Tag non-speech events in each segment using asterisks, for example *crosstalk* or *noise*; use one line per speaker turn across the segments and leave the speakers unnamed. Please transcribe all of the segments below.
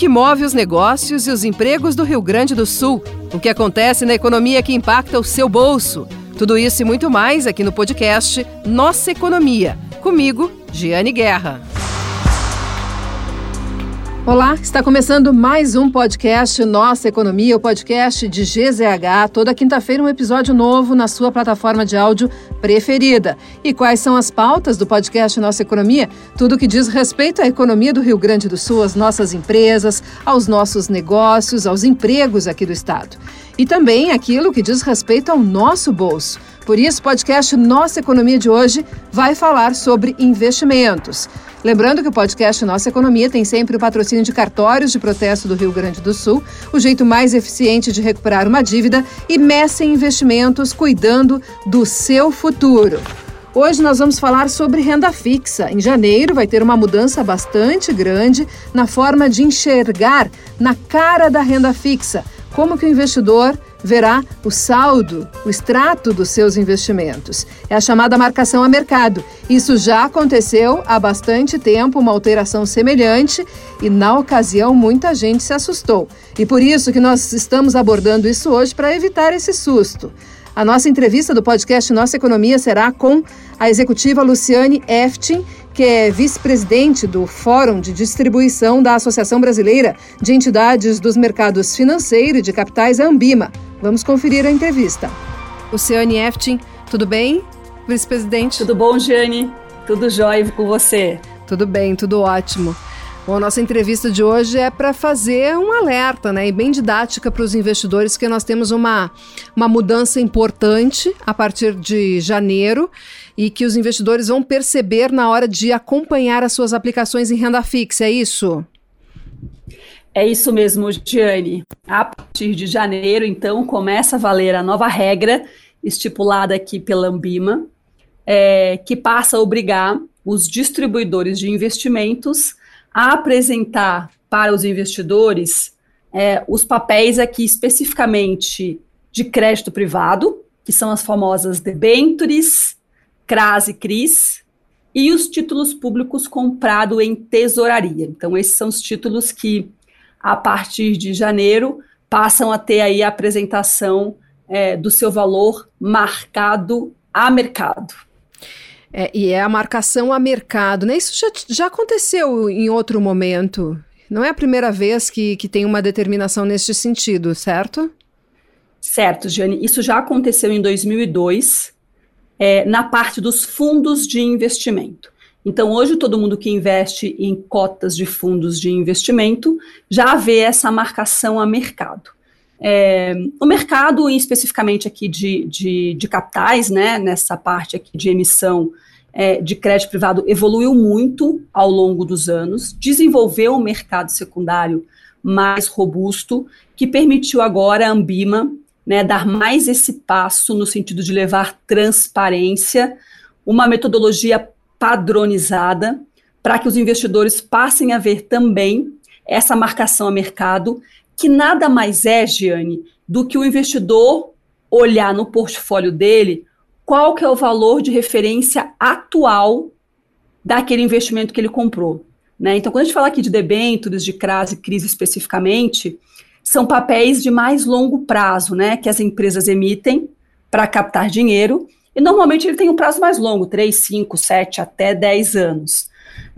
que move os negócios e os empregos do Rio Grande do Sul, o que acontece na economia que impacta o seu bolso. Tudo isso e muito mais aqui no podcast Nossa Economia. Comigo, Giane Guerra. Olá, está começando mais um podcast Nossa Economia, o podcast de GZH. Toda quinta-feira um episódio novo na sua plataforma de áudio preferida. E quais são as pautas do podcast Nossa Economia? Tudo que diz respeito à economia do Rio Grande do Sul, às nossas empresas, aos nossos negócios, aos empregos aqui do estado. E também aquilo que diz respeito ao nosso bolso. Por isso, o podcast Nossa Economia de hoje vai falar sobre investimentos. Lembrando que o podcast Nossa Economia tem sempre o patrocínio de cartórios de protesto do Rio Grande do Sul, o jeito mais eficiente de recuperar uma dívida e Messi Investimentos cuidando do seu futuro. Hoje nós vamos falar sobre renda fixa. Em janeiro vai ter uma mudança bastante grande na forma de enxergar na cara da renda fixa como que o investidor verá o saldo, o extrato dos seus investimentos. É a chamada marcação a mercado. Isso já aconteceu há bastante tempo, uma alteração semelhante, e na ocasião muita gente se assustou. E por isso que nós estamos abordando isso hoje para evitar esse susto. A nossa entrevista do podcast Nossa Economia será com a executiva Luciane Eftin, que é vice-presidente do Fórum de Distribuição da Associação Brasileira de Entidades dos Mercados Financeiro e de Capitais, Ambima. Vamos conferir a entrevista. Luciane Eftin, tudo bem? Vice-presidente?
Tudo bom, Jane? Tudo jóia com você?
Tudo bem, tudo ótimo. Bom, a nossa entrevista de hoje é para fazer um alerta, né, e bem didática para os investidores, que nós temos uma, uma mudança importante a partir de janeiro e que os investidores vão perceber na hora de acompanhar as suas aplicações em renda fixa, é isso?
É isso mesmo, Gianni. A partir de janeiro, então, começa a valer a nova regra estipulada aqui pela Ambima, é, que passa a obrigar os distribuidores de investimentos a apresentar para os investidores é, os papéis aqui especificamente de crédito privado, que são as famosas debentures, CRAS e CRIs, e os títulos públicos comprados em tesouraria. Então, esses são os títulos que, a partir de janeiro, passam a ter aí a apresentação é, do seu valor marcado a mercado.
É, e é a marcação a mercado, né? Isso já, já aconteceu em outro momento. Não é a primeira vez que, que tem uma determinação neste sentido, certo?
Certo, Jane. Isso já aconteceu em 2002, é, na parte dos fundos de investimento. Então, hoje, todo mundo que investe em cotas de fundos de investimento já vê essa marcação a mercado. É, o mercado, especificamente aqui de, de, de, capitais, né, nessa parte aqui de emissão é, de crédito privado, evoluiu muito ao longo dos anos, desenvolveu um mercado secundário mais robusto, que permitiu agora a Ambima né, dar mais esse passo no sentido de levar transparência, uma metodologia padronizada, para que os investidores passem a ver também essa marcação a mercado que nada mais é, Giane, do que o investidor olhar no portfólio dele qual que é o valor de referência atual daquele investimento que ele comprou. Né? Então, quando a gente fala aqui de debêntures, de CRAS e crise especificamente, são papéis de mais longo prazo, né, que as empresas emitem para captar dinheiro, e normalmente ele tem um prazo mais longo, 3, 5, 7, até 10 anos.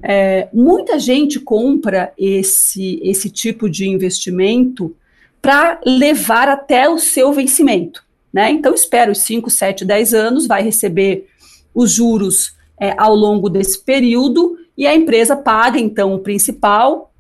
É, muita gente compra esse, esse tipo de investimento para levar até o seu vencimento. Né? Então, espera os 5, 7, 10 anos, vai receber os juros é, ao longo desse período e a empresa paga, então, o principal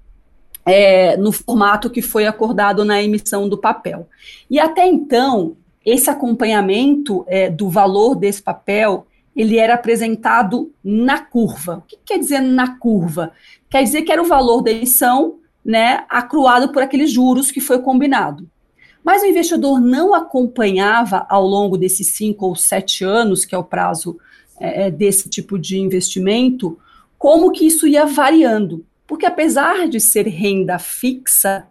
é, no formato que foi acordado na emissão do papel. E até então, esse acompanhamento é, do valor desse papel ele era apresentado na curva. O que quer dizer na curva? Quer dizer que era o valor da emissão, né, acruado por aqueles juros que foi combinado. Mas o investidor não acompanhava ao longo desses cinco ou sete anos, que é o prazo é, é desse tipo de investimento, como que isso ia variando. Porque apesar de ser renda fixa,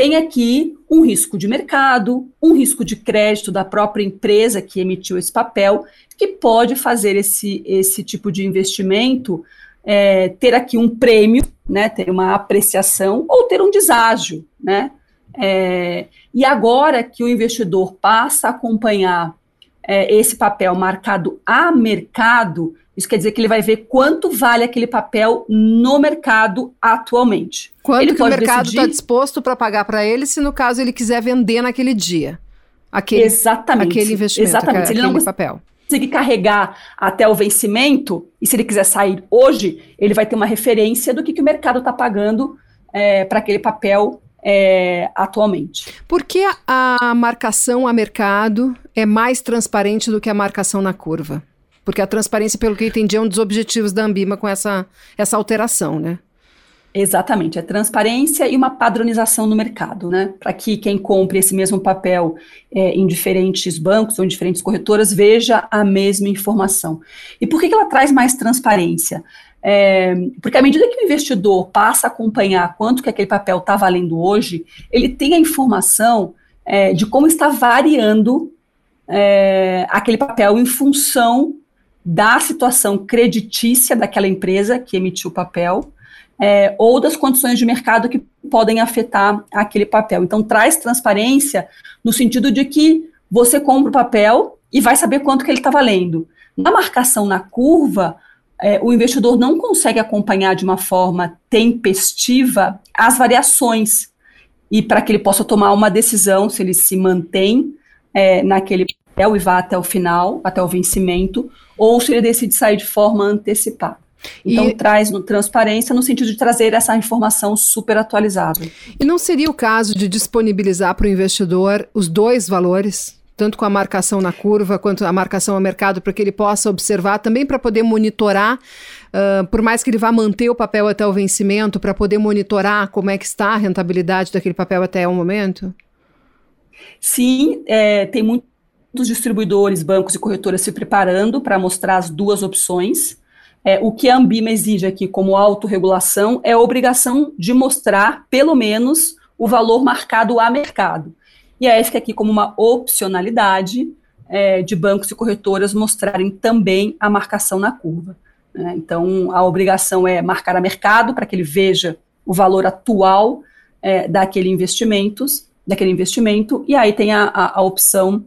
tem aqui um risco de mercado, um risco de crédito da própria empresa que emitiu esse papel, que pode fazer esse, esse tipo de investimento é, ter aqui um prêmio né, ter uma apreciação ou ter um deságio, né? É, e agora que o investidor passa a acompanhar é, esse papel marcado a mercado, isso quer dizer que ele vai ver quanto vale aquele papel no mercado atualmente.
Quanto
ele
que o mercado está disposto para pagar para ele, se no caso ele quiser vender naquele dia. Aquele,
exatamente.
Aquele investimento,
exatamente.
Aquele, ele não papel.
conseguir carregar até o vencimento, e se ele quiser sair hoje, ele vai ter uma referência do que, que o mercado está pagando é, para aquele papel é, atualmente.
Por que a marcação a mercado é mais transparente do que a marcação na curva? Porque a transparência, pelo que eu entendi, é um dos objetivos da Ambima com essa, essa alteração, né?
Exatamente, é transparência e uma padronização no mercado, né? Para que quem compre esse mesmo papel é, em diferentes bancos ou em diferentes corretoras veja a mesma informação. E por que, que ela traz mais transparência? É, porque à medida que o investidor passa a acompanhar quanto que aquele papel está valendo hoje, ele tem a informação é, de como está variando é, aquele papel em função da situação creditícia daquela empresa que emitiu o papel, é, ou das condições de mercado que podem afetar aquele papel. Então, traz transparência no sentido de que você compra o papel e vai saber quanto que ele está valendo. Na marcação na curva, é, o investidor não consegue acompanhar de uma forma tempestiva as variações e para que ele possa tomar uma decisão se ele se mantém é, naquele papel e vá até o final, até o vencimento, ou se ele decide sair de forma antecipada. Então, e... traz no, transparência no sentido de trazer essa informação super atualizada.
E não seria o caso de disponibilizar para o investidor os dois valores? tanto com a marcação na curva quanto a marcação ao mercado, para que ele possa observar, também para poder monitorar, uh, por mais que ele vá manter o papel até o vencimento, para poder monitorar como é que está a rentabilidade daquele papel até o momento?
Sim, é, tem muitos distribuidores, bancos e corretoras se preparando para mostrar as duas opções. É, o que a Ambima exige aqui como autorregulação é a obrigação de mostrar, pelo menos, o valor marcado a mercado. E aí fica aqui como uma opcionalidade é, de bancos e corretoras mostrarem também a marcação na curva. Né? Então, a obrigação é marcar a mercado para que ele veja o valor atual é, daquele investimentos, daquele investimento, e aí tem a, a, a opção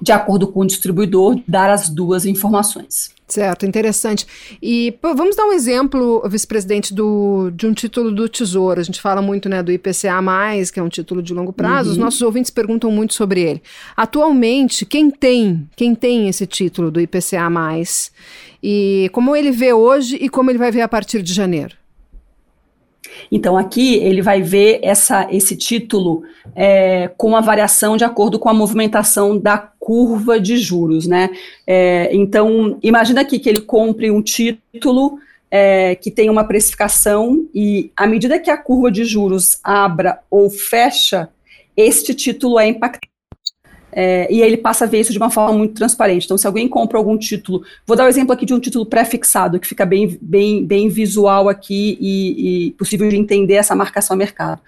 de acordo com o distribuidor, dar as duas informações.
Certo, interessante. E pô, vamos dar um exemplo, vice-presidente, de um título do Tesouro. A gente fala muito né, do IPCA, que é um título de longo prazo. Uhum. Os nossos ouvintes perguntam muito sobre ele. Atualmente, quem tem, quem tem esse título do IPCA, e como ele vê hoje e como ele vai ver a partir de janeiro?
Então, aqui ele vai ver essa, esse título é, com a variação de acordo com a movimentação da curva de juros, né? É, então, imagina aqui que ele compre um título é, que tem uma precificação e, à medida que a curva de juros abra ou fecha, este título é impactado é, e aí ele passa a ver isso de uma forma muito transparente. Então, se alguém compra algum título, vou dar o um exemplo aqui de um título pré-fixado, que fica bem, bem, bem visual aqui e, e, possível de entender essa marcação a mercado.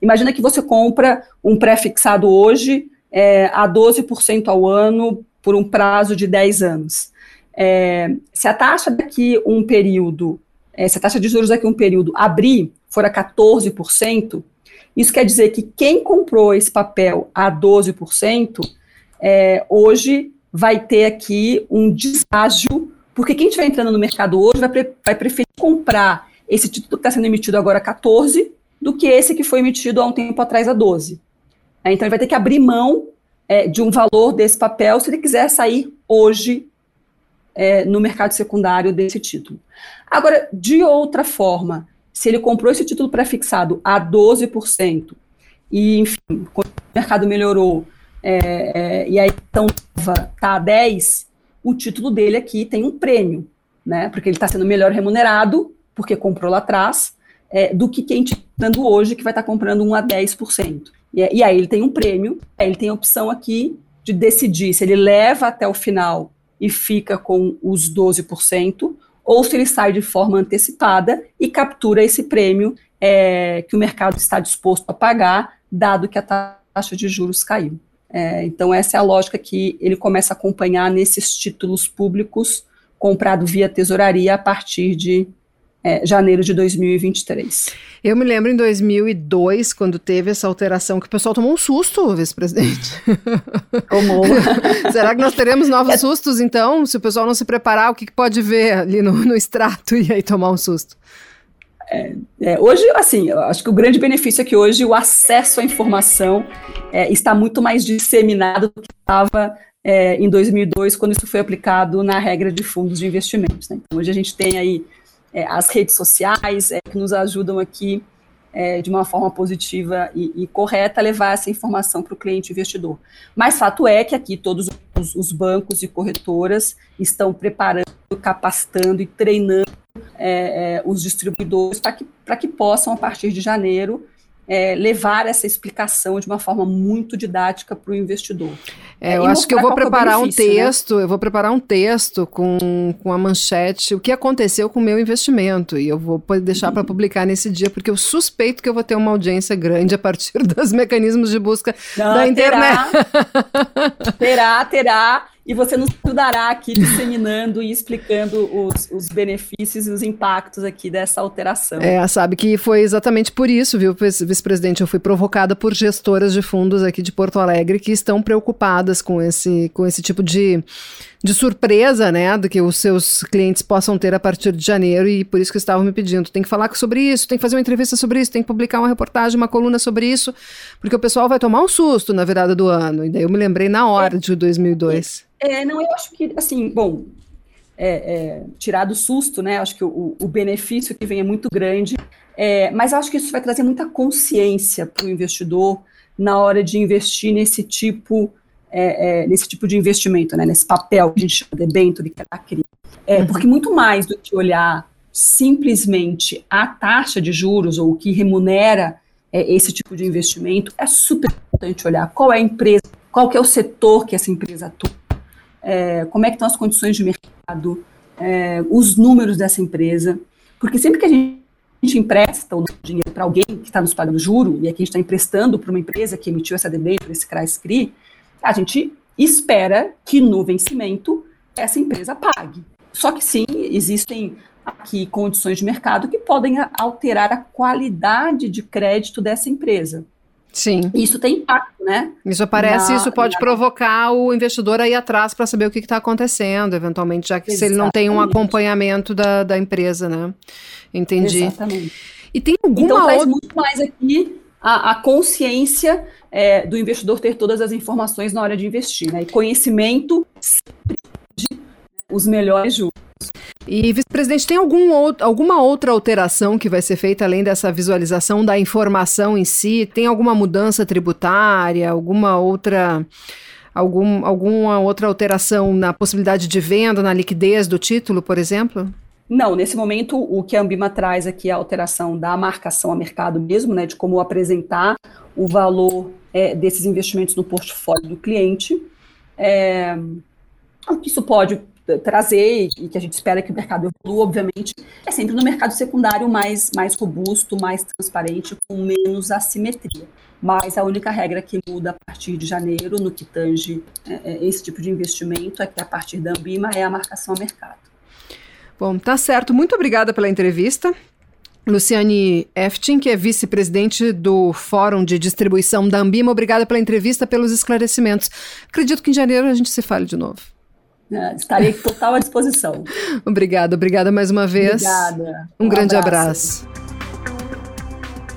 Imagina que você compra um pré-fixado hoje é, a 12% ao ano por um prazo de 10 anos. É, se a taxa daqui um período, é, se a taxa de juros daqui um período abrir, for a 14%, isso quer dizer que quem comprou esse papel a 12%, é, hoje vai ter aqui um deságio, porque quem estiver entrando no mercado hoje vai, pre vai preferir comprar esse título que está sendo emitido agora a 14 do que esse que foi emitido há um tempo atrás a 12. É, então ele vai ter que abrir mão é, de um valor desse papel se ele quiser sair hoje é, no mercado secundário desse título. Agora, de outra forma, se ele comprou esse título pré-fixado a 12%, e, enfim, o mercado melhorou, é, é, e a então está a 10%, o título dele aqui tem um prêmio, né? Porque ele está sendo melhor remunerado, porque comprou lá atrás, é, do que quem está dando hoje, que vai estar tá comprando um a 10%. E, e aí ele tem um prêmio, aí ele tem a opção aqui de decidir se ele leva até o final e fica com os 12%, ou se ele sai de forma antecipada e captura esse prêmio é, que o mercado está disposto a pagar, dado que a taxa de juros caiu. É, então, essa é a lógica que ele começa a acompanhar nesses títulos públicos comprado via tesouraria a partir de é, janeiro de 2023.
Eu me lembro em 2002, quando teve essa alteração, que o pessoal tomou um susto, vice-presidente. *laughs*
Tomou. *laughs*
Será que nós teremos novos é. sustos, então? Se o pessoal não se preparar, o que, que pode ver ali no, no extrato e aí tomar um susto?
É, é, hoje, assim, eu acho que o grande benefício é que hoje o acesso à informação é, está muito mais disseminado do que estava é, em 2002, quando isso foi aplicado na regra de fundos de investimentos. Né? Então, hoje a gente tem aí é, as redes sociais é, que nos ajudam aqui é, de uma forma positiva e, e correta levar essa informação para o cliente investidor. Mas fato é que aqui todos os, os bancos e corretoras estão preparando, capacitando e treinando é, é, os distribuidores para que, que possam, a partir de janeiro, é, levar essa explicação de uma forma muito didática para o investidor.
É, eu acho que eu vou preparar é um né? texto, né? eu vou preparar um texto com, com a manchete, o que aconteceu com o meu investimento, e eu vou deixar uhum. para publicar nesse dia, porque eu suspeito que eu vou ter uma audiência grande a partir *laughs* dos mecanismos de busca Não, da internet.
Terá, terá, terá e você nos ajudará aqui disseminando e explicando os, os, benefícios e os impactos aqui dessa alteração.
É, sabe que foi exatamente por isso, viu, vice-presidente? Eu fui provocada por gestoras de fundos aqui de Porto Alegre que estão preocupadas com esse, com esse tipo de, de surpresa, né, do que os seus clientes possam ter a partir de janeiro e por isso que estavam me pedindo, tem que falar sobre isso, tem que fazer uma entrevista sobre isso, tem que publicar uma reportagem, uma coluna sobre isso, porque o pessoal vai tomar um susto na virada do ano. E daí eu me lembrei na hora é, de 2002.
É, não, eu acho que, assim, bom, é, é, tirar do susto, né? Acho que o, o benefício que vem é muito grande, é, mas acho que isso vai trazer muita consciência para o investidor na hora de investir nesse tipo, é, é, nesse tipo de investimento, né? Nesse papel que a gente chama de debênture, que é a CRI. É, uhum. Porque muito mais do que olhar simplesmente a taxa de juros ou o que remunera esse tipo de investimento, é super importante olhar qual é a empresa, qual que é o setor que essa empresa atua é, como é que estão as condições de mercado, é, os números dessa empresa, porque sempre que a gente, a gente empresta o dinheiro para alguém que está nos pagando juro, e aqui a gente está emprestando para uma empresa que emitiu essa debênture, esse CRAS-CRI, a gente espera que no vencimento essa empresa pague. Só que sim, existem aqui condições de mercado que podem alterar a qualidade de crédito dessa empresa.
Sim.
Isso tem impacto, né?
Isso aparece, na, isso pode na... provocar o investidor a ir atrás para saber o que está acontecendo, eventualmente, já que Exatamente. se ele não tem um acompanhamento da, da empresa, né? Entendi.
Exatamente.
E tem alguma
então, outra... muito mais aqui a, a consciência é, do investidor ter todas as informações na hora de investir, né? E conhecimento de os melhores juros.
E, vice-presidente, tem algum outro, alguma outra alteração que vai ser feita além dessa visualização da informação em si? Tem alguma mudança tributária, alguma outra. Algum, alguma outra alteração na possibilidade de venda, na liquidez do título, por exemplo?
Não, nesse momento o que a Ambima traz aqui é a alteração da marcação a mercado mesmo, né, de como apresentar o valor é, desses investimentos no portfólio do cliente. É, isso pode trazer e que a gente espera que o mercado evolua, obviamente, é sempre no mercado secundário mais, mais robusto, mais transparente, com menos assimetria. Mas a única regra que muda a partir de janeiro, no que tange é, é, esse tipo de investimento, é que a partir da Ambima é a marcação a mercado.
Bom, tá certo. Muito obrigada pela entrevista. Luciane Eftin, que é vice-presidente do Fórum de Distribuição da Ambima, obrigada pela entrevista, pelos esclarecimentos. Acredito que em janeiro a gente se fale de novo.
É, estarei total à disposição. *laughs*
obrigada, obrigada mais uma vez.
Obrigada.
Um, um grande abraço. abraço.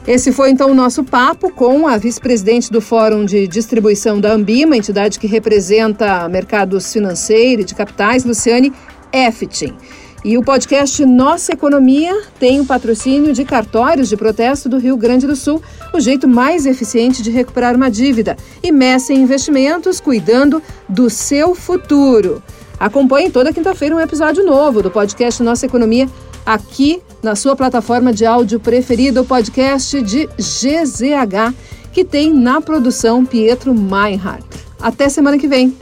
Esse foi então o nosso papo com a vice-presidente do Fórum de Distribuição da Ambima, entidade que representa mercados financeiros e de capitais, Luciane Eftin. E o podcast Nossa Economia tem o patrocínio de cartórios de protesto do Rio Grande do Sul, o jeito mais eficiente de recuperar uma dívida, e Messa Investimentos cuidando do seu futuro. Acompanhe toda quinta-feira um episódio novo do podcast Nossa Economia aqui na sua plataforma de áudio preferida, o podcast de GZH, que tem na produção Pietro Meinhardt. Até semana que vem.